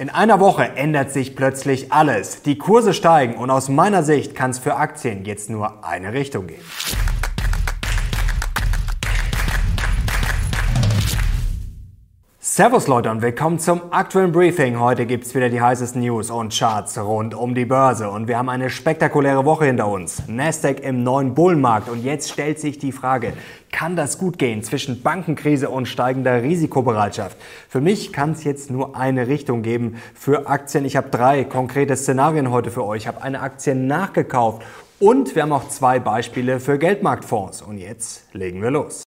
In einer Woche ändert sich plötzlich alles. Die Kurse steigen und aus meiner Sicht kann es für Aktien jetzt nur eine Richtung gehen. Servus Leute und willkommen zum aktuellen Briefing. Heute gibt es wieder die heißesten News und Charts rund um die Börse und wir haben eine spektakuläre Woche hinter uns. Nasdaq im neuen Bullenmarkt und jetzt stellt sich die Frage, kann das gut gehen zwischen Bankenkrise und steigender Risikobereitschaft? Für mich kann es jetzt nur eine Richtung geben für Aktien. Ich habe drei konkrete Szenarien heute für euch. Ich habe eine Aktie nachgekauft und wir haben auch zwei Beispiele für Geldmarktfonds. Und jetzt legen wir los.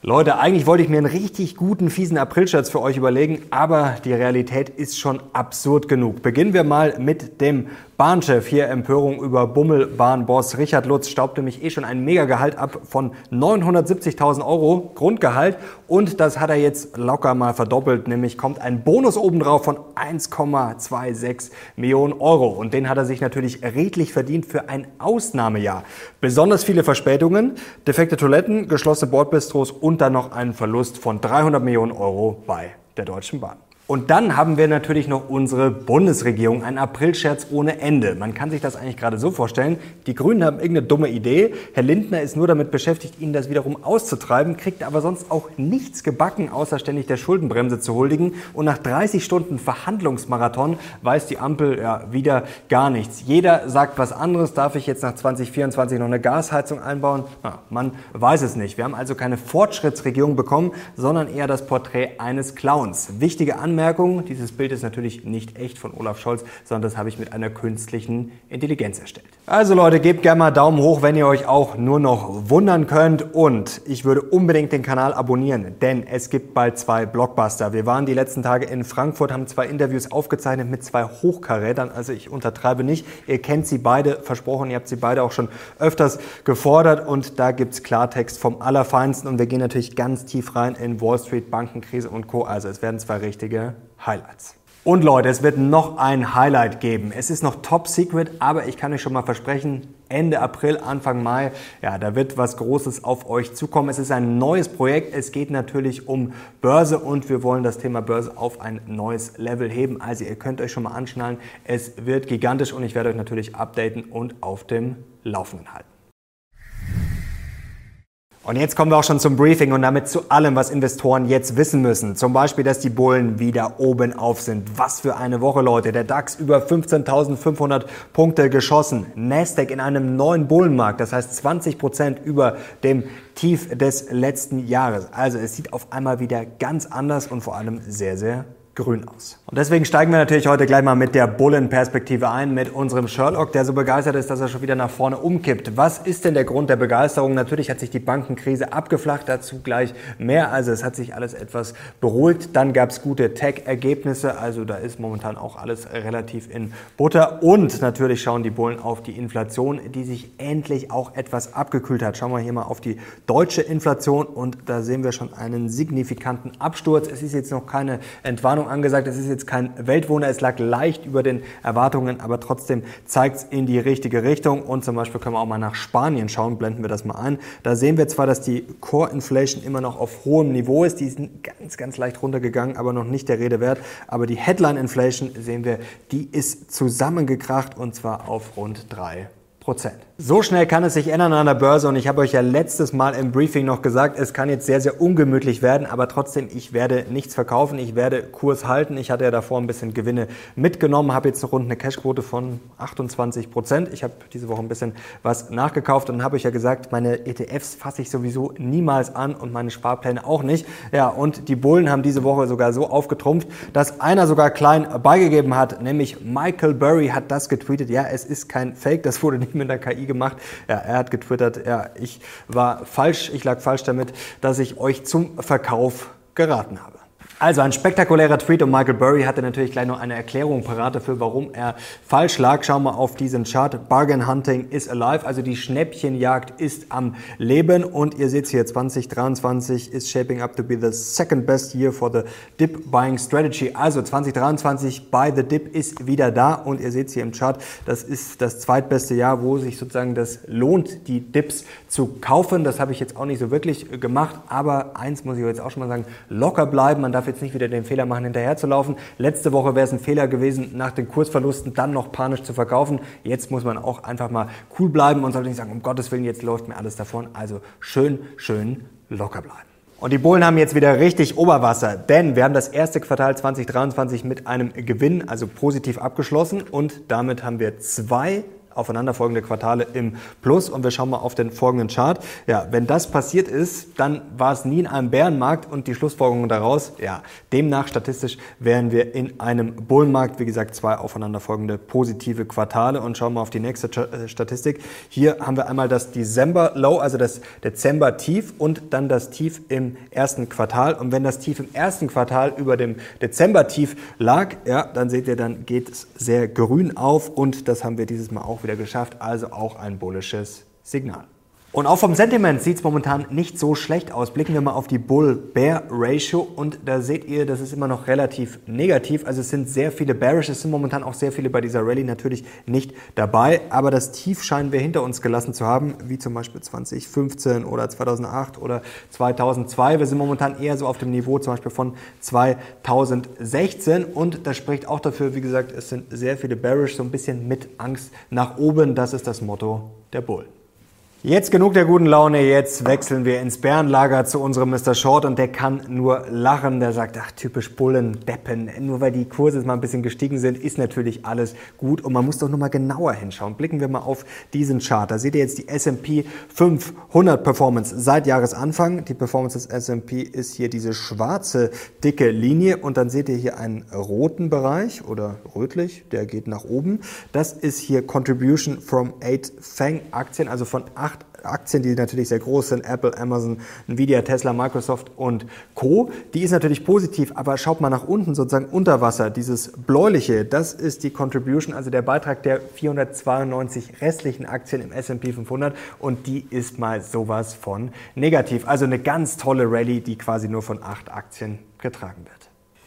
Leute, eigentlich wollte ich mir einen richtig guten, fiesen Aprilscherz für euch überlegen, aber die Realität ist schon absurd genug. Beginnen wir mal mit dem Bahnchef. Hier Empörung über Bummelbahnboss Richard Lutz staubte mich eh schon ein Megagehalt ab von 970.000 Euro Grundgehalt und das hat er jetzt locker mal verdoppelt, nämlich kommt ein Bonus obendrauf von 1,26 Millionen Euro und den hat er sich natürlich redlich verdient für ein Ausnahmejahr. Besonders viele Verspätungen, defekte Toiletten, geschlossene Bordbistros und dann noch einen Verlust von 300 Millionen Euro bei der Deutschen Bahn. Und dann haben wir natürlich noch unsere Bundesregierung, ein Aprilscherz ohne Ende. Man kann sich das eigentlich gerade so vorstellen, die Grünen haben irgendeine dumme Idee, Herr Lindner ist nur damit beschäftigt, ihnen das wiederum auszutreiben, kriegt aber sonst auch nichts gebacken, außer ständig der Schuldenbremse zu huldigen. Und nach 30 Stunden Verhandlungsmarathon weiß die Ampel ja wieder gar nichts. Jeder sagt was anderes. Darf ich jetzt nach 2024 noch eine Gasheizung einbauen? Ja, man weiß es nicht. Wir haben also keine Fortschrittsregierung bekommen, sondern eher das Porträt eines Clowns. Wichtige Anmerkungen Anmerkung, dieses Bild ist natürlich nicht echt von Olaf Scholz, sondern das habe ich mit einer künstlichen Intelligenz erstellt. Also Leute, gebt gerne mal Daumen hoch, wenn ihr euch auch nur noch wundern könnt und ich würde unbedingt den Kanal abonnieren, denn es gibt bald zwei Blockbuster. Wir waren die letzten Tage in Frankfurt, haben zwei Interviews aufgezeichnet mit zwei Hochkarätern, also ich untertreibe nicht. Ihr kennt sie beide, versprochen, ihr habt sie beide auch schon öfters gefordert und da gibt es Klartext vom Allerfeinsten und wir gehen natürlich ganz tief rein in Wall Street, Bankenkrise und Co. Also es werden zwei richtige Highlights. Und Leute, es wird noch ein Highlight geben. Es ist noch top secret, aber ich kann euch schon mal versprechen, Ende April, Anfang Mai, ja, da wird was Großes auf euch zukommen. Es ist ein neues Projekt. Es geht natürlich um Börse und wir wollen das Thema Börse auf ein neues Level heben. Also ihr könnt euch schon mal anschnallen. Es wird gigantisch und ich werde euch natürlich updaten und auf dem Laufenden halten. Und jetzt kommen wir auch schon zum Briefing und damit zu allem, was Investoren jetzt wissen müssen. Zum Beispiel, dass die Bullen wieder oben auf sind. Was für eine Woche, Leute. Der DAX über 15.500 Punkte geschossen. Nasdaq in einem neuen Bullenmarkt, das heißt 20 Prozent über dem Tief des letzten Jahres. Also es sieht auf einmal wieder ganz anders und vor allem sehr, sehr grün aus. Und deswegen steigen wir natürlich heute gleich mal mit der Bullenperspektive ein, mit unserem Sherlock, der so begeistert ist, dass er schon wieder nach vorne umkippt. Was ist denn der Grund der Begeisterung? Natürlich hat sich die Bankenkrise abgeflacht, dazu gleich mehr. Also es hat sich alles etwas beruhigt. Dann gab es gute Tech-Ergebnisse, also da ist momentan auch alles relativ in Butter. Und natürlich schauen die Bullen auf die Inflation, die sich endlich auch etwas abgekühlt hat. Schauen wir hier mal auf die deutsche Inflation und da sehen wir schon einen signifikanten Absturz. Es ist jetzt noch keine Entwarnung angesagt. Es ist jetzt kein Weltwunder, es lag leicht über den Erwartungen, aber trotzdem zeigt es in die richtige Richtung. Und zum Beispiel können wir auch mal nach Spanien schauen, blenden wir das mal ein. Da sehen wir zwar, dass die Core Inflation immer noch auf hohem Niveau ist, die ist ganz, ganz leicht runtergegangen, aber noch nicht der Rede wert. Aber die Headline Inflation sehen wir, die ist zusammengekracht und zwar auf rund drei Prozent. So schnell kann es sich ändern an der Börse und ich habe euch ja letztes Mal im Briefing noch gesagt, es kann jetzt sehr, sehr ungemütlich werden, aber trotzdem, ich werde nichts verkaufen, ich werde Kurs halten. Ich hatte ja davor ein bisschen Gewinne mitgenommen, habe jetzt rund eine Cashquote von 28 Prozent. Ich habe diese Woche ein bisschen was nachgekauft und habe ich ja gesagt, meine ETFs fasse ich sowieso niemals an und meine Sparpläne auch nicht. Ja, und die Bullen haben diese Woche sogar so aufgetrumpft, dass einer sogar klein beigegeben hat, nämlich Michael Burry hat das getweetet. Ja, es ist kein Fake, das wurde nicht mit der KI gemacht. Ja, er hat getwittert, ja, ich war falsch, ich lag falsch damit, dass ich euch zum Verkauf geraten habe. Also ein spektakulärer Tweet und Michael Burry hatte natürlich gleich noch eine Erklärung parat dafür, warum er falsch lag. Schauen wir auf diesen Chart. Bargain Hunting is alive, also die Schnäppchenjagd ist am Leben und ihr seht hier 2023 is shaping up to be the second best year for the dip buying strategy. Also 2023 buy the dip ist wieder da und ihr seht hier im Chart, das ist das zweitbeste Jahr, wo sich sozusagen das lohnt, die Dips zu kaufen. Das habe ich jetzt auch nicht so wirklich gemacht, aber eins muss ich jetzt auch schon mal sagen, locker bleiben. Man darf jetzt nicht wieder den Fehler machen, hinterher zu laufen. Letzte Woche wäre es ein Fehler gewesen, nach den Kursverlusten dann noch panisch zu verkaufen. Jetzt muss man auch einfach mal cool bleiben und sollte nicht sagen, um Gottes Willen, jetzt läuft mir alles davon. Also schön, schön locker bleiben. Und die Bullen haben jetzt wieder richtig Oberwasser, denn wir haben das erste Quartal 2023 mit einem Gewinn, also positiv abgeschlossen und damit haben wir zwei aufeinanderfolgende Quartale im Plus. Und wir schauen mal auf den folgenden Chart. Ja, wenn das passiert ist, dann war es nie in einem Bärenmarkt. Und die Schlussfolgerung daraus, ja, demnach statistisch wären wir in einem Bullenmarkt, wie gesagt, zwei aufeinanderfolgende positive Quartale. Und schauen wir auf die nächste äh, Statistik. Hier haben wir einmal das Dezember Low, also das Dezember Tief und dann das Tief im ersten Quartal. Und wenn das Tief im ersten Quartal über dem Dezember Tief lag, ja, dann seht ihr, dann geht es sehr grün auf. Und das haben wir dieses Mal auch wieder wieder geschafft, also auch ein bullisches Signal. Und auch vom Sentiment sieht es momentan nicht so schlecht aus. Blicken wir mal auf die Bull-Bear-Ratio und da seht ihr, das ist immer noch relativ negativ. Also es sind sehr viele Bearish, es sind momentan auch sehr viele bei dieser Rallye natürlich nicht dabei. Aber das Tief scheinen wir hinter uns gelassen zu haben, wie zum Beispiel 2015 oder 2008 oder 2002. Wir sind momentan eher so auf dem Niveau zum Beispiel von 2016 und das spricht auch dafür, wie gesagt, es sind sehr viele Bearish, so ein bisschen mit Angst nach oben. Das ist das Motto der Bullen. Jetzt genug der guten Laune, jetzt wechseln wir ins Bärenlager zu unserem Mr. Short und der kann nur lachen. Der sagt, ach typisch Bullen, Deppen, nur weil die Kurse mal ein bisschen gestiegen sind, ist natürlich alles gut und man muss doch nur mal genauer hinschauen. Blicken wir mal auf diesen Chart. Da seht ihr jetzt die S&P 500 Performance seit Jahresanfang. Die Performance des S&P ist hier diese schwarze dicke Linie und dann seht ihr hier einen roten Bereich oder rötlich, der geht nach oben. Das ist hier Contribution from 8 Fang Aktien, also von 8 acht Aktien, die natürlich sehr groß sind, Apple, Amazon, Nvidia, Tesla, Microsoft und Co. Die ist natürlich positiv, aber schaut mal nach unten, sozusagen unter Wasser, dieses bläuliche, das ist die Contribution, also der Beitrag der 492 restlichen Aktien im S&P 500 und die ist mal sowas von negativ. Also eine ganz tolle Rallye, die quasi nur von acht Aktien getragen wird.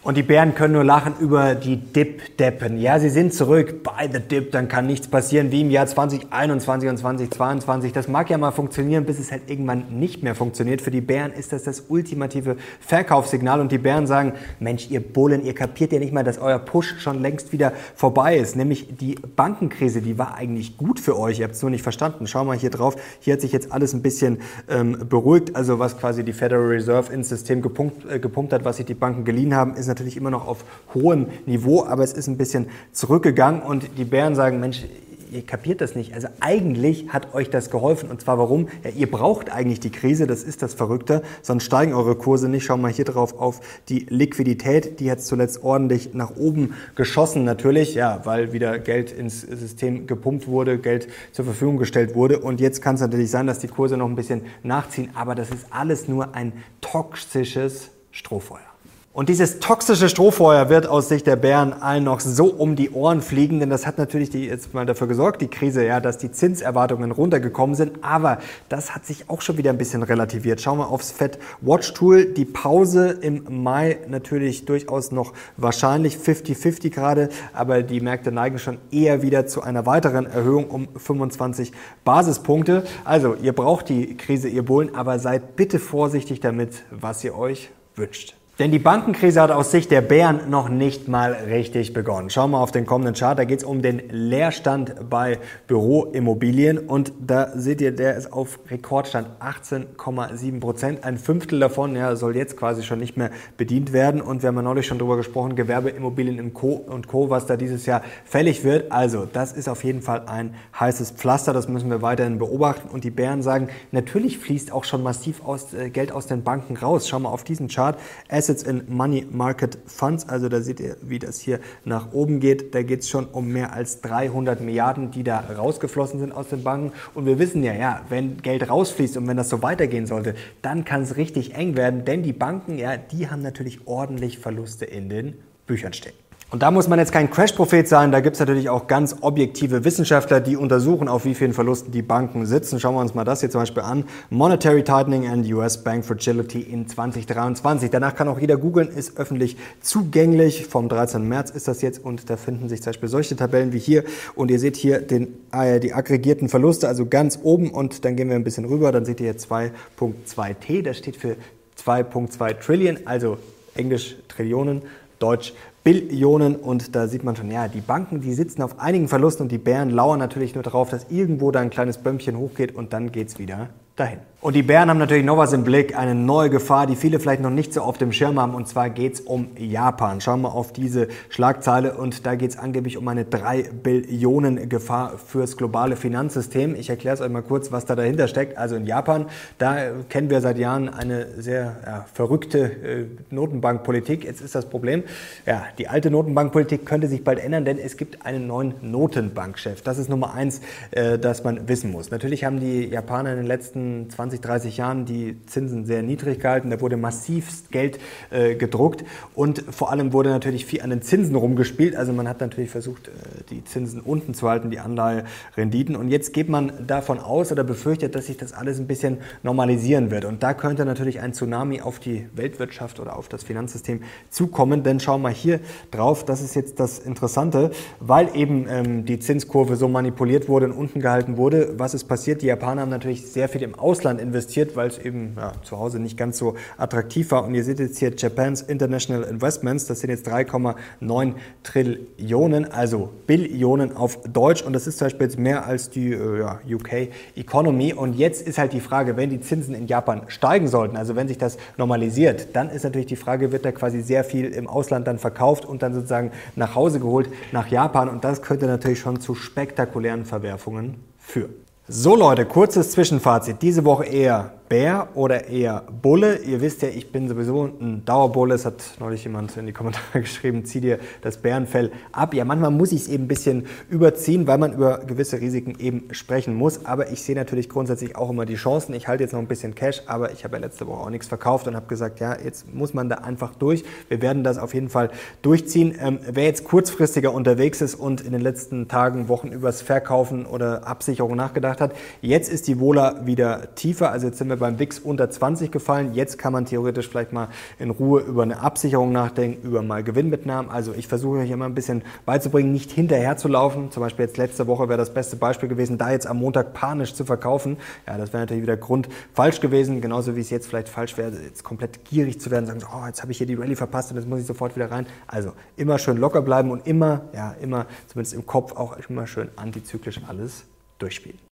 Und die Bären können nur lachen über die Dip-Deppen. Ja, sie sind zurück bei The Dip, dann kann nichts passieren wie im Jahr 2021 und 2022. Das mag ja mal funktionieren, bis es halt irgendwann nicht mehr funktioniert. Für die Bären ist das das ultimative Verkaufssignal und die Bären sagen, Mensch, ihr Bullen, ihr kapiert ja nicht mal, dass euer Push schon längst wieder vorbei ist. Nämlich die Bankenkrise, die war eigentlich gut für euch. Ihr habt es nur nicht verstanden. Schau mal hier drauf. Hier hat sich jetzt alles ein bisschen ähm, beruhigt. Also was quasi die Federal Reserve ins System gepumpt, äh, gepumpt hat, was sich die Banken geliehen haben, ist natürlich immer noch auf hohem Niveau, aber es ist ein bisschen zurückgegangen und die Bären sagen, Mensch, ihr kapiert das nicht. Also eigentlich hat euch das geholfen. Und zwar warum? Ja, ihr braucht eigentlich die Krise, das ist das Verrückte, sonst steigen eure Kurse nicht. Schauen wir hier drauf auf die Liquidität. Die hat zuletzt ordentlich nach oben geschossen natürlich, ja, weil wieder Geld ins System gepumpt wurde, Geld zur Verfügung gestellt wurde. Und jetzt kann es natürlich sein, dass die Kurse noch ein bisschen nachziehen, aber das ist alles nur ein toxisches Strohfeuer. Und dieses toxische Strohfeuer wird aus Sicht der Bären allen noch so um die Ohren fliegen, denn das hat natürlich die, jetzt mal dafür gesorgt, die Krise, ja, dass die Zinserwartungen runtergekommen sind. Aber das hat sich auch schon wieder ein bisschen relativiert. Schauen wir aufs Fed Watch Tool. Die Pause im Mai natürlich durchaus noch wahrscheinlich 50-50 gerade, aber die Märkte neigen schon eher wieder zu einer weiteren Erhöhung um 25 Basispunkte. Also, ihr braucht die Krise, ihr Bullen, aber seid bitte vorsichtig damit, was ihr euch wünscht. Denn die Bankenkrise hat aus Sicht der Bären noch nicht mal richtig begonnen. Schauen wir auf den kommenden Chart. Da geht es um den Leerstand bei Büroimmobilien. Und da seht ihr, der ist auf Rekordstand 18,7 Prozent. Ein Fünftel davon ja, soll jetzt quasi schon nicht mehr bedient werden. Und wir haben ja neulich schon darüber gesprochen, Gewerbeimmobilien im Co. und Co., was da dieses Jahr fällig wird. Also, das ist auf jeden Fall ein heißes Pflaster. Das müssen wir weiterhin beobachten. Und die Bären sagen, natürlich fließt auch schon massiv aus, äh, Geld aus den Banken raus. Schauen wir auf diesen Chart. Asset Assets in Money Market Funds. Also da seht ihr, wie das hier nach oben geht. Da geht es schon um mehr als 300 Milliarden, die da rausgeflossen sind aus den Banken. Und wir wissen ja, ja, wenn Geld rausfließt und wenn das so weitergehen sollte, dann kann es richtig eng werden, denn die Banken, ja, die haben natürlich ordentlich Verluste in den Büchern stehen. Und da muss man jetzt kein Crash-Prophet sein, da gibt es natürlich auch ganz objektive Wissenschaftler, die untersuchen, auf wie vielen Verlusten die Banken sitzen. Schauen wir uns mal das hier zum Beispiel an. Monetary Tightening and US Bank Fragility in 2023. Danach kann auch jeder googeln, ist öffentlich zugänglich. Vom 13. März ist das jetzt und da finden sich zum Beispiel solche Tabellen wie hier. Und ihr seht hier den, äh, die aggregierten Verluste, also ganz oben und dann gehen wir ein bisschen rüber, dann seht ihr hier 2.2T, das steht für 2.2 Trillion, also Englisch Trillionen, Deutsch Billionen und da sieht man schon, ja, die Banken, die sitzen auf einigen Verlusten und die Bären lauern natürlich nur darauf, dass irgendwo da ein kleines Bömmchen hochgeht und dann geht's wieder dahin. Und die Bären haben natürlich noch was im Blick, eine neue Gefahr, die viele vielleicht noch nicht so auf dem Schirm haben. Und zwar geht es um Japan. Schauen wir auf diese Schlagzeile und da geht es angeblich um eine 3 Billionen Gefahr fürs globale Finanzsystem. Ich erkläre es euch mal kurz, was da dahinter steckt. Also in Japan, da kennen wir seit Jahren eine sehr ja, verrückte äh, Notenbankpolitik. Jetzt ist das Problem, ja, die alte Notenbankpolitik könnte sich bald ändern, denn es gibt einen neuen Notenbankchef. Das ist Nummer eins, äh, das man wissen muss. Natürlich haben die Japaner in den letzten 20 20, 30 Jahren die Zinsen sehr niedrig gehalten. Da wurde massivst Geld äh, gedruckt und vor allem wurde natürlich viel an den Zinsen rumgespielt. Also man hat natürlich versucht, äh, die Zinsen unten zu halten, die Anleiherenditen. Und jetzt geht man davon aus oder befürchtet, dass sich das alles ein bisschen normalisieren wird. Und da könnte natürlich ein Tsunami auf die Weltwirtschaft oder auf das Finanzsystem zukommen. Denn schauen wir hier drauf, das ist jetzt das Interessante, weil eben ähm, die Zinskurve so manipuliert wurde und unten gehalten wurde. Was ist passiert? Die Japaner haben natürlich sehr viel im Ausland investiert, weil es eben ja, zu Hause nicht ganz so attraktiv war. Und ihr seht jetzt hier Japan's International Investments, das sind jetzt 3,9 Trillionen, also Billionen auf Deutsch. Und das ist zum Beispiel jetzt mehr als die äh, ja, UK Economy. Und jetzt ist halt die Frage, wenn die Zinsen in Japan steigen sollten, also wenn sich das normalisiert, dann ist natürlich die Frage, wird da quasi sehr viel im Ausland dann verkauft und dann sozusagen nach Hause geholt nach Japan. Und das könnte natürlich schon zu spektakulären Verwerfungen führen. So Leute, kurzes Zwischenfazit. Diese Woche eher Bär oder eher Bulle? Ihr wisst ja, ich bin sowieso ein Dauerbulle. Es hat neulich jemand in die Kommentare geschrieben, zieh dir das Bärenfell ab. Ja, manchmal muss ich es eben ein bisschen überziehen, weil man über gewisse Risiken eben sprechen muss. Aber ich sehe natürlich grundsätzlich auch immer die Chancen. Ich halte jetzt noch ein bisschen Cash, aber ich habe ja letzte Woche auch nichts verkauft und habe gesagt, ja, jetzt muss man da einfach durch. Wir werden das auf jeden Fall durchziehen. Ähm, wer jetzt kurzfristiger unterwegs ist und in den letzten Tagen, Wochen übers Verkaufen oder Absicherung nachgedacht hat, jetzt ist die Wohler wieder tiefer. Also jetzt sind wir beim WIX unter 20 gefallen. Jetzt kann man theoretisch vielleicht mal in Ruhe über eine Absicherung nachdenken, über mal Gewinnmitnahmen. Also ich versuche euch immer ein bisschen beizubringen, nicht hinterher zu laufen. Zum Beispiel jetzt letzte Woche wäre das beste Beispiel gewesen, da jetzt am Montag panisch zu verkaufen. Ja, das wäre natürlich wieder Grund falsch gewesen, genauso wie es jetzt vielleicht falsch wäre, jetzt komplett gierig zu werden, sagen, oh, jetzt habe ich hier die Rallye verpasst und jetzt muss ich sofort wieder rein. Also immer schön locker bleiben und immer, ja, immer, zumindest im Kopf auch immer schön antizyklisch alles durchspielen.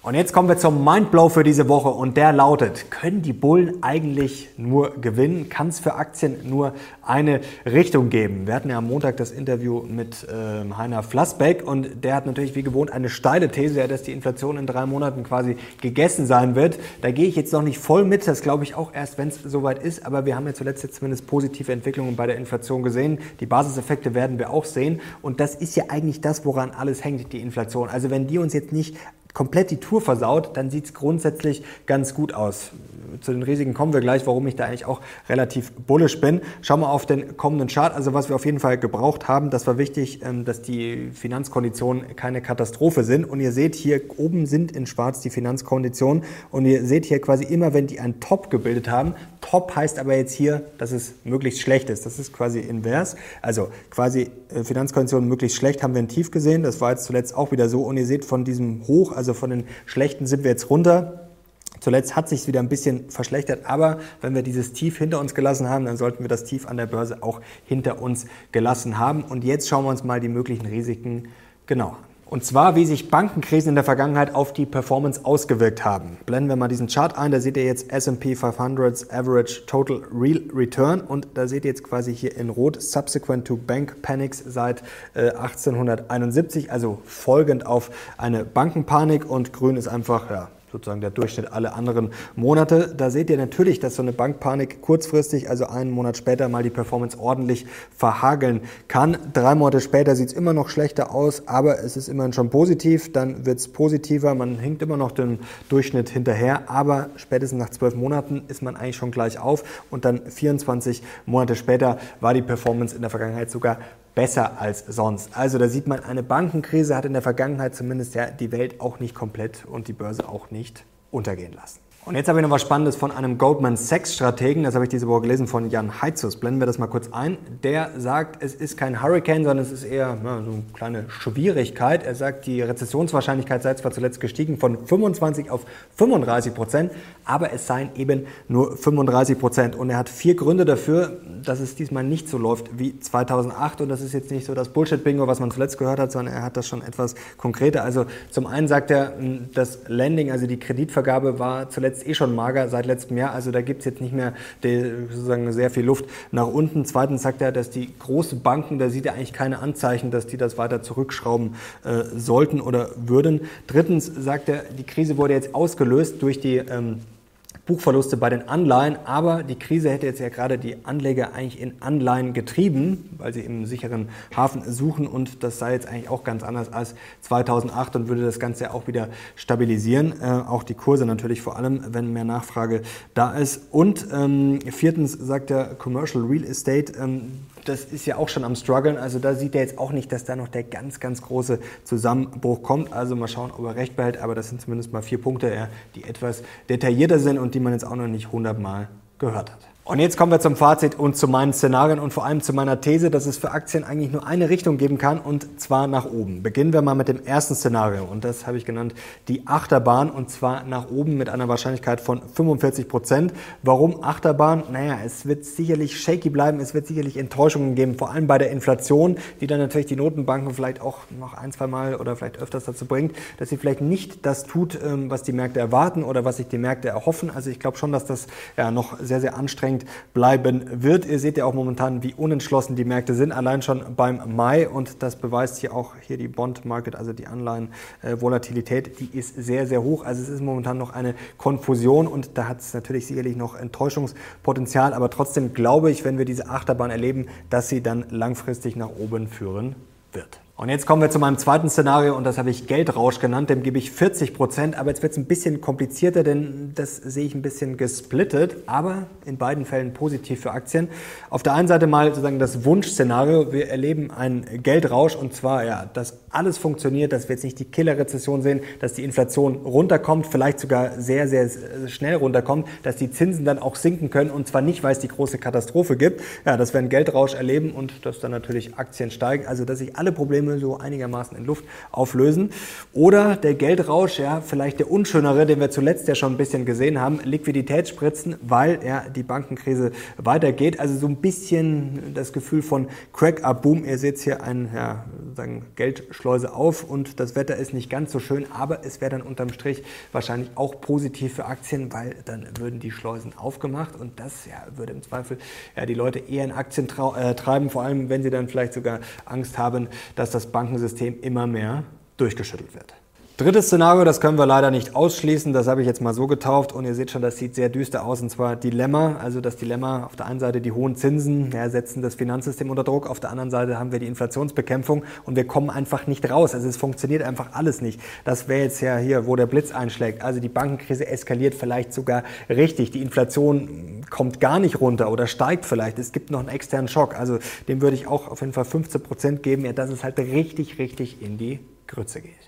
Und jetzt kommen wir zum Mindblow für diese Woche und der lautet, können die Bullen eigentlich nur gewinnen? Kann es für Aktien nur eine Richtung geben? Wir hatten ja am Montag das Interview mit äh, Heiner Flassbeck und der hat natürlich wie gewohnt eine steile These, dass die Inflation in drei Monaten quasi gegessen sein wird. Da gehe ich jetzt noch nicht voll mit, das glaube ich auch erst, wenn es soweit ist, aber wir haben ja zuletzt jetzt zumindest positive Entwicklungen bei der Inflation gesehen. Die Basiseffekte werden wir auch sehen und das ist ja eigentlich das, woran alles hängt, die Inflation. Also wenn die uns jetzt nicht komplett die Tour versaut, dann sieht es grundsätzlich ganz gut aus. Zu den Risiken kommen wir gleich, warum ich da eigentlich auch relativ bullisch bin. Schauen wir auf den kommenden Chart. Also was wir auf jeden Fall gebraucht haben, das war wichtig, ähm, dass die Finanzkonditionen keine Katastrophe sind. Und ihr seht hier oben sind in schwarz die Finanzkonditionen. Und ihr seht hier quasi immer, wenn die ein Top gebildet haben. Top heißt aber jetzt hier, dass es möglichst schlecht ist. Das ist quasi invers. Also quasi äh, Finanzkonditionen möglichst schlecht haben wir ein Tief gesehen. Das war jetzt zuletzt auch wieder so. Und ihr seht von diesem Hoch, also von den schlechten sind wir jetzt runter. Zuletzt hat sich wieder ein bisschen verschlechtert, aber wenn wir dieses Tief hinter uns gelassen haben, dann sollten wir das Tief an der Börse auch hinter uns gelassen haben. Und jetzt schauen wir uns mal die möglichen Risiken genauer an. Und zwar, wie sich Bankenkrisen in der Vergangenheit auf die Performance ausgewirkt haben. Blenden wir mal diesen Chart ein, da seht ihr jetzt S&P 500's Average Total Real Return und da seht ihr jetzt quasi hier in Rot Subsequent to Bank Panics seit äh, 1871, also folgend auf eine Bankenpanik und grün ist einfach ja, sozusagen der Durchschnitt alle anderen Monate. Da seht ihr natürlich, dass so eine Bankpanik kurzfristig, also einen Monat später, mal die Performance ordentlich verhageln kann. Drei Monate später sieht es immer noch schlechter aus, aber es ist immerhin schon positiv. Dann wird es positiver. Man hinkt immer noch den Durchschnitt hinterher, aber spätestens nach zwölf Monaten ist man eigentlich schon gleich auf und dann 24 Monate später war die Performance in der Vergangenheit sogar besser als sonst. Also da sieht man, eine Bankenkrise hat in der Vergangenheit zumindest ja die Welt auch nicht komplett und die Börse auch nicht untergehen lassen. Und jetzt habe ich noch was Spannendes von einem Goldman Sachs Strategen, das habe ich diese Woche gelesen von Jan Heitzus. Blenden wir das mal kurz ein. Der sagt, es ist kein Hurricane, sondern es ist eher na, so eine kleine Schwierigkeit. Er sagt, die Rezessionswahrscheinlichkeit sei zwar zuletzt gestiegen von 25 auf 35 Prozent, aber es seien eben nur 35 Prozent. Und er hat vier Gründe dafür, dass es diesmal nicht so läuft wie 2008. Und das ist jetzt nicht so das Bullshit-Bingo, was man zuletzt gehört hat, sondern er hat das schon etwas konkreter. Also zum einen sagt er, das Landing, also die Kreditvergabe war zuletzt jetzt eh schon mager seit letztem Jahr. Also da gibt es jetzt nicht mehr die, sozusagen sehr viel Luft nach unten. Zweitens sagt er, dass die großen Banken, da sieht er eigentlich keine Anzeichen, dass die das weiter zurückschrauben äh, sollten oder würden. Drittens sagt er, die Krise wurde jetzt ausgelöst durch die ähm, Buchverluste bei den Anleihen, aber die Krise hätte jetzt ja gerade die Anleger eigentlich in Anleihen getrieben, weil sie im sicheren Hafen suchen und das sei jetzt eigentlich auch ganz anders als 2008 und würde das Ganze auch wieder stabilisieren. Äh, auch die Kurse natürlich vor allem, wenn mehr Nachfrage da ist. Und ähm, viertens sagt der Commercial Real Estate, ähm, das ist ja auch schon am struggeln. Also da sieht er jetzt auch nicht, dass da noch der ganz, ganz große Zusammenbruch kommt. Also mal schauen, ob er recht behält. Aber das sind zumindest mal vier Punkte, die etwas detaillierter sind und die man jetzt auch noch nicht hundertmal gehört hat. Und jetzt kommen wir zum Fazit und zu meinen Szenarien und vor allem zu meiner These, dass es für Aktien eigentlich nur eine Richtung geben kann und zwar nach oben. Beginnen wir mal mit dem ersten Szenario und das habe ich genannt die Achterbahn und zwar nach oben mit einer Wahrscheinlichkeit von 45 Prozent. Warum Achterbahn? Naja, es wird sicherlich shaky bleiben, es wird sicherlich Enttäuschungen geben, vor allem bei der Inflation, die dann natürlich die Notenbanken vielleicht auch noch ein, zwei Mal oder vielleicht öfters dazu bringt, dass sie vielleicht nicht das tut, ähm, was die Märkte erwarten oder was sich die Märkte erhoffen. Also ich glaube schon, dass das ja noch sehr, sehr anstrengend anstrengend bleiben wird. Ihr seht ja auch momentan, wie unentschlossen die Märkte sind, allein schon beim Mai und das beweist hier auch hier die Bond Market, also die Anleihen-Volatilität, die ist sehr, sehr hoch. Also es ist momentan noch eine Konfusion und da hat es natürlich sicherlich noch Enttäuschungspotenzial, aber trotzdem glaube ich, wenn wir diese Achterbahn erleben, dass sie dann langfristig nach oben führen wird. Und jetzt kommen wir zu meinem zweiten Szenario und das habe ich Geldrausch genannt, dem gebe ich 40 Prozent, aber jetzt wird es ein bisschen komplizierter, denn das sehe ich ein bisschen gesplittet, aber in beiden Fällen positiv für Aktien. Auf der einen Seite mal sozusagen das Wunschszenario, wir erleben einen Geldrausch und zwar, ja, dass alles funktioniert, dass wir jetzt nicht die Killerrezession sehen, dass die Inflation runterkommt, vielleicht sogar sehr, sehr schnell runterkommt, dass die Zinsen dann auch sinken können und zwar nicht, weil es die große Katastrophe gibt, ja, dass wir einen Geldrausch erleben und dass dann natürlich Aktien steigen, also dass sich alle Probleme Probleme so einigermaßen in Luft auflösen. Oder der Geldrausch, ja, vielleicht der unschönere, den wir zuletzt ja schon ein bisschen gesehen haben, Liquiditätsspritzen, weil ja die Bankenkrise weitergeht. Also so ein bisschen das Gefühl von Crack-up-Boom. Ihr seht hier ein ja, sagen Geldschleuse auf und das Wetter ist nicht ganz so schön, aber es wäre dann unterm Strich wahrscheinlich auch positiv für Aktien, weil dann würden die Schleusen aufgemacht und das ja, würde im Zweifel ja, die Leute eher in Aktien äh, treiben, vor allem wenn sie dann vielleicht sogar Angst haben, dass das Bankensystem immer mehr durchgeschüttelt wird. Drittes Szenario, das können wir leider nicht ausschließen, das habe ich jetzt mal so getauft und ihr seht schon, das sieht sehr düster aus und zwar Dilemma, also das Dilemma auf der einen Seite die hohen Zinsen ja, setzen das Finanzsystem unter Druck, auf der anderen Seite haben wir die Inflationsbekämpfung und wir kommen einfach nicht raus, also es funktioniert einfach alles nicht. Das wäre jetzt ja hier, wo der Blitz einschlägt, also die Bankenkrise eskaliert vielleicht sogar richtig, die Inflation kommt gar nicht runter oder steigt vielleicht, es gibt noch einen externen Schock, also dem würde ich auch auf jeden Fall 15 Prozent geben, ja, dass es halt richtig, richtig in die Grütze geht.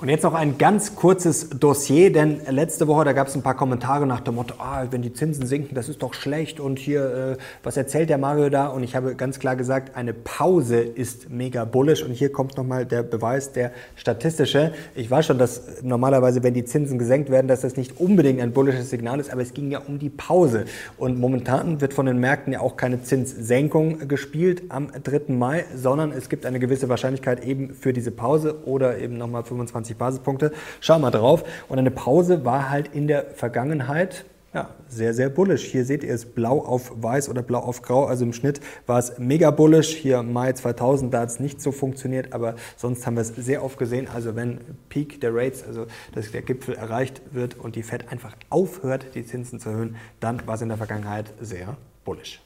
Und jetzt noch ein ganz kurzes Dossier, denn letzte Woche, da gab es ein paar Kommentare nach dem Motto, ah, wenn die Zinsen sinken, das ist doch schlecht und hier, äh, was erzählt der Mario da? Und ich habe ganz klar gesagt, eine Pause ist mega bullish und hier kommt nochmal der Beweis, der statistische. Ich weiß schon, dass normalerweise, wenn die Zinsen gesenkt werden, dass das nicht unbedingt ein bullisches Signal ist, aber es ging ja um die Pause. Und momentan wird von den Märkten ja auch keine Zinssenkung gespielt am 3. Mai, sondern es gibt eine gewisse Wahrscheinlichkeit eben für diese Pause oder eben nochmal 25 20 Basispunkte. Schau mal drauf. Und eine Pause war halt in der Vergangenheit ja, sehr, sehr bullish. Hier seht ihr es blau auf weiß oder blau auf grau. Also im Schnitt war es mega bullish. Hier Mai 2000, da hat es nicht so funktioniert, aber sonst haben wir es sehr oft gesehen. Also wenn Peak der Rates, also dass der Gipfel erreicht wird und die Fed einfach aufhört, die Zinsen zu erhöhen, dann war es in der Vergangenheit sehr bullish.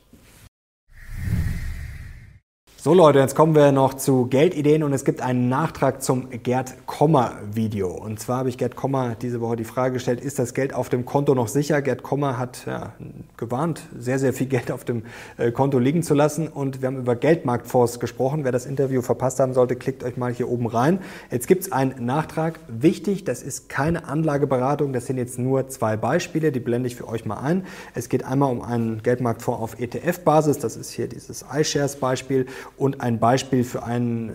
So Leute, jetzt kommen wir noch zu Geldideen und es gibt einen Nachtrag zum Gerd Kommer Video. Und zwar habe ich Gerd Kommer diese Woche die Frage gestellt, ist das Geld auf dem Konto noch sicher? Gerd Kommer hat ja, gewarnt, sehr, sehr viel Geld auf dem äh, Konto liegen zu lassen und wir haben über Geldmarktfonds gesprochen. Wer das Interview verpasst haben sollte, klickt euch mal hier oben rein. Jetzt gibt es einen Nachtrag. Wichtig, das ist keine Anlageberatung, das sind jetzt nur zwei Beispiele, die blende ich für euch mal ein. Es geht einmal um einen Geldmarktfonds auf ETF-Basis, das ist hier dieses iShares-Beispiel und ein Beispiel für einen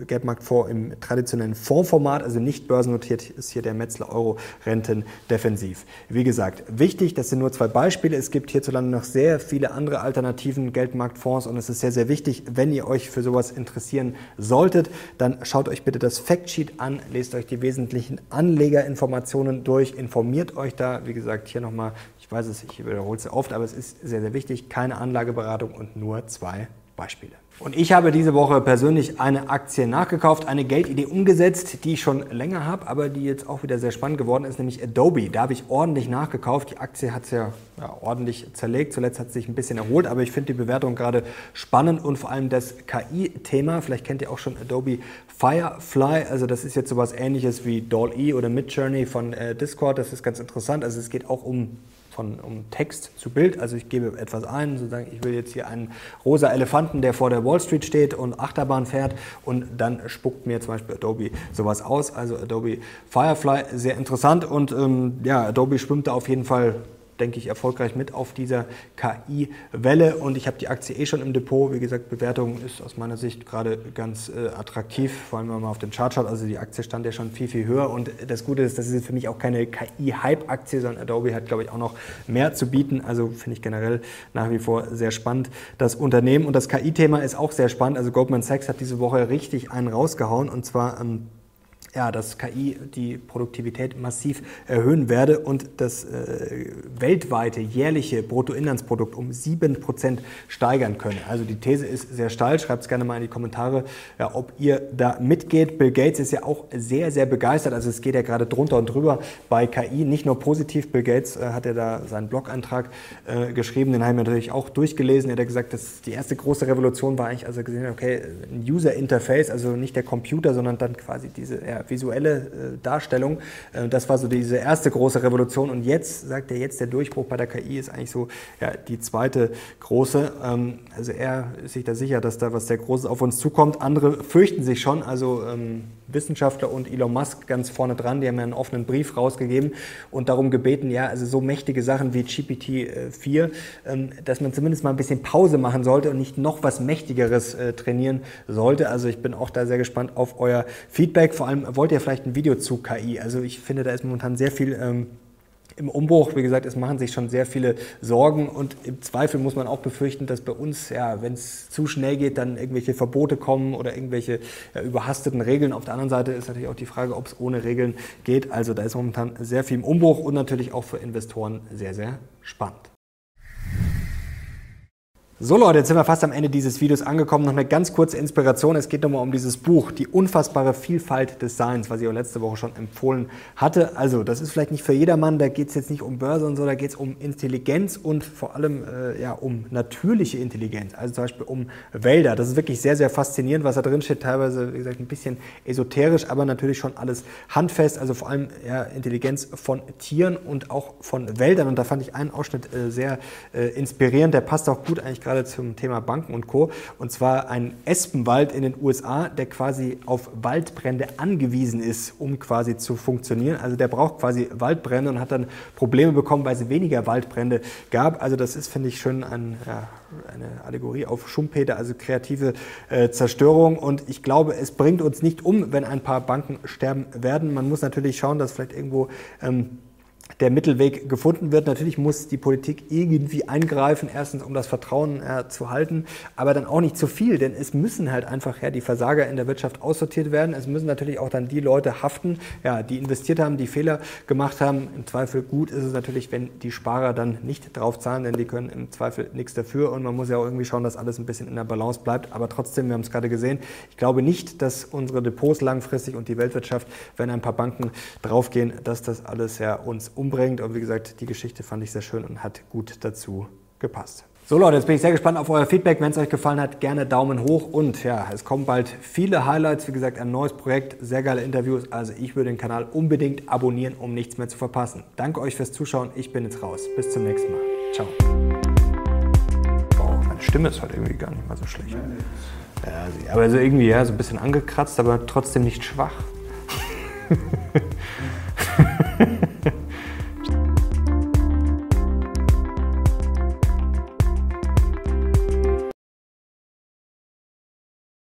äh, Geldmarktfonds im traditionellen Fondsformat, also nicht börsennotiert, ist hier der Metzler Euro Renten defensiv. Wie gesagt, wichtig, das sind nur zwei Beispiele. Es gibt hierzulande noch sehr viele andere alternativen Geldmarktfonds und es ist sehr, sehr wichtig, wenn ihr euch für sowas interessieren solltet, dann schaut euch bitte das Factsheet an, lest euch die wesentlichen Anlegerinformationen durch, informiert euch da. Wie gesagt, hier nochmal, ich weiß es, ich wiederhole es oft, aber es ist sehr, sehr wichtig, keine Anlageberatung und nur zwei Beispiele. Und ich habe diese Woche persönlich eine Aktie nachgekauft, eine Geldidee umgesetzt, die ich schon länger habe, aber die jetzt auch wieder sehr spannend geworden ist, nämlich Adobe. Da habe ich ordentlich nachgekauft. Die Aktie hat es ja, ja, ordentlich zerlegt. Zuletzt hat es sich ein bisschen erholt, aber ich finde die Bewertung gerade spannend und vor allem das KI-Thema. Vielleicht kennt ihr auch schon Adobe Firefly. Also das ist jetzt sowas ähnliches wie Doll-E oder Midjourney von äh, Discord. Das ist ganz interessant. Also es geht auch um von um Text zu Bild. Also ich gebe etwas ein, sozusagen, ich will jetzt hier einen rosa Elefanten, der vor der Wall Street steht und Achterbahn fährt und dann spuckt mir zum Beispiel Adobe sowas aus. Also Adobe Firefly, sehr interessant und ähm, ja, Adobe schwimmt da auf jeden Fall denke ich, erfolgreich mit auf dieser KI-Welle. Und ich habe die Aktie eh schon im Depot. Wie gesagt, Bewertung ist aus meiner Sicht gerade ganz äh, attraktiv, vor allem wenn man auf den Chart schaut. Also die Aktie stand ja schon viel, viel höher. Und das Gute ist, das ist für mich auch keine KI-Hype-Aktie, sondern Adobe hat, glaube ich, auch noch mehr zu bieten. Also finde ich generell nach wie vor sehr spannend, das Unternehmen. Und das KI-Thema ist auch sehr spannend. Also Goldman Sachs hat diese Woche richtig einen rausgehauen. Und zwar ähm, ja, dass KI die Produktivität massiv erhöhen werde und das äh, weltweite jährliche Bruttoinlandsprodukt um 7% steigern könne. Also die These ist sehr steil. Schreibt es gerne mal in die Kommentare, ja, ob ihr da mitgeht. Bill Gates ist ja auch sehr, sehr begeistert. Also es geht ja gerade drunter und drüber bei KI. Nicht nur positiv. Bill Gates äh, hat ja da seinen Blog-Eintrag äh, geschrieben. Den haben wir natürlich auch durchgelesen. Er hat gesagt, dass die erste große Revolution war eigentlich, also gesehen, okay, ein User-Interface, also nicht der Computer, sondern dann quasi diese ja, visuelle äh, Darstellung. Äh, das war so diese erste große Revolution. Und jetzt, sagt er, jetzt der Durchbruch bei der KI ist eigentlich so ja, die zweite große. Ähm, also er ist sich da sicher, dass da was sehr Großes auf uns zukommt. Andere fürchten sich schon. Also ähm, Wissenschaftler und Elon Musk ganz vorne dran, die haben ja einen offenen Brief rausgegeben und darum gebeten, ja, also so mächtige Sachen wie GPT-4, ähm, dass man zumindest mal ein bisschen Pause machen sollte und nicht noch was Mächtigeres äh, trainieren sollte. Also ich bin auch da sehr gespannt auf euer Feedback. Vor allem wollt ihr vielleicht ein Video zu KI. Also ich finde, da ist momentan sehr viel ähm, im Umbruch, wie gesagt, es machen sich schon sehr viele Sorgen und im Zweifel muss man auch befürchten, dass bei uns, ja, wenn es zu schnell geht, dann irgendwelche Verbote kommen oder irgendwelche ja, überhasteten Regeln. Auf der anderen Seite ist natürlich auch die Frage, ob es ohne Regeln geht. Also da ist momentan sehr viel im Umbruch und natürlich auch für Investoren sehr, sehr spannend. So Leute, jetzt sind wir fast am Ende dieses Videos angekommen. Noch eine ganz kurze Inspiration. Es geht nochmal um dieses Buch, Die unfassbare Vielfalt des Seins, was ich auch letzte Woche schon empfohlen hatte. Also, das ist vielleicht nicht für jedermann, da geht es jetzt nicht um Börse und so, da geht es um Intelligenz und vor allem äh, ja, um natürliche Intelligenz, also zum Beispiel um Wälder. Das ist wirklich sehr, sehr faszinierend, was da drin steht. Teilweise, wie gesagt, ein bisschen esoterisch, aber natürlich schon alles handfest. Also vor allem ja, Intelligenz von Tieren und auch von Wäldern. Und da fand ich einen Ausschnitt äh, sehr äh, inspirierend. Der passt auch gut eigentlich gerade zum Thema Banken und Co. Und zwar ein Espenwald in den USA, der quasi auf Waldbrände angewiesen ist, um quasi zu funktionieren. Also der braucht quasi Waldbrände und hat dann Probleme bekommen, weil es weniger Waldbrände gab. Also das ist, finde ich, schon ein, ja, eine Allegorie auf Schumpeter, also kreative äh, Zerstörung. Und ich glaube, es bringt uns nicht um, wenn ein paar Banken sterben werden. Man muss natürlich schauen, dass vielleicht irgendwo ähm, der Mittelweg gefunden wird. Natürlich muss die Politik irgendwie eingreifen, erstens um das Vertrauen äh, zu halten, aber dann auch nicht zu viel, denn es müssen halt einfach ja, die Versager in der Wirtschaft aussortiert werden. Es müssen natürlich auch dann die Leute haften, ja, die investiert haben, die Fehler gemacht haben. Im Zweifel gut ist es natürlich, wenn die Sparer dann nicht drauf zahlen, denn die können im Zweifel nichts dafür und man muss ja auch irgendwie schauen, dass alles ein bisschen in der Balance bleibt. Aber trotzdem, wir haben es gerade gesehen, ich glaube nicht, dass unsere Depots langfristig und die Weltwirtschaft, wenn ein paar Banken draufgehen, dass das alles ja uns umbringt. Und wie gesagt, die Geschichte fand ich sehr schön und hat gut dazu gepasst. So Leute, jetzt bin ich sehr gespannt auf euer Feedback. Wenn es euch gefallen hat, gerne Daumen hoch. Und ja, es kommen bald viele Highlights. Wie gesagt, ein neues Projekt, sehr geile Interviews. Also ich würde den Kanal unbedingt abonnieren, um nichts mehr zu verpassen. Danke euch fürs Zuschauen. Ich bin jetzt raus. Bis zum nächsten Mal. Ciao. Boah, meine Stimme ist heute irgendwie gar nicht mal so schlecht. Ja, aber so irgendwie ja, so ein bisschen angekratzt, aber trotzdem nicht schwach.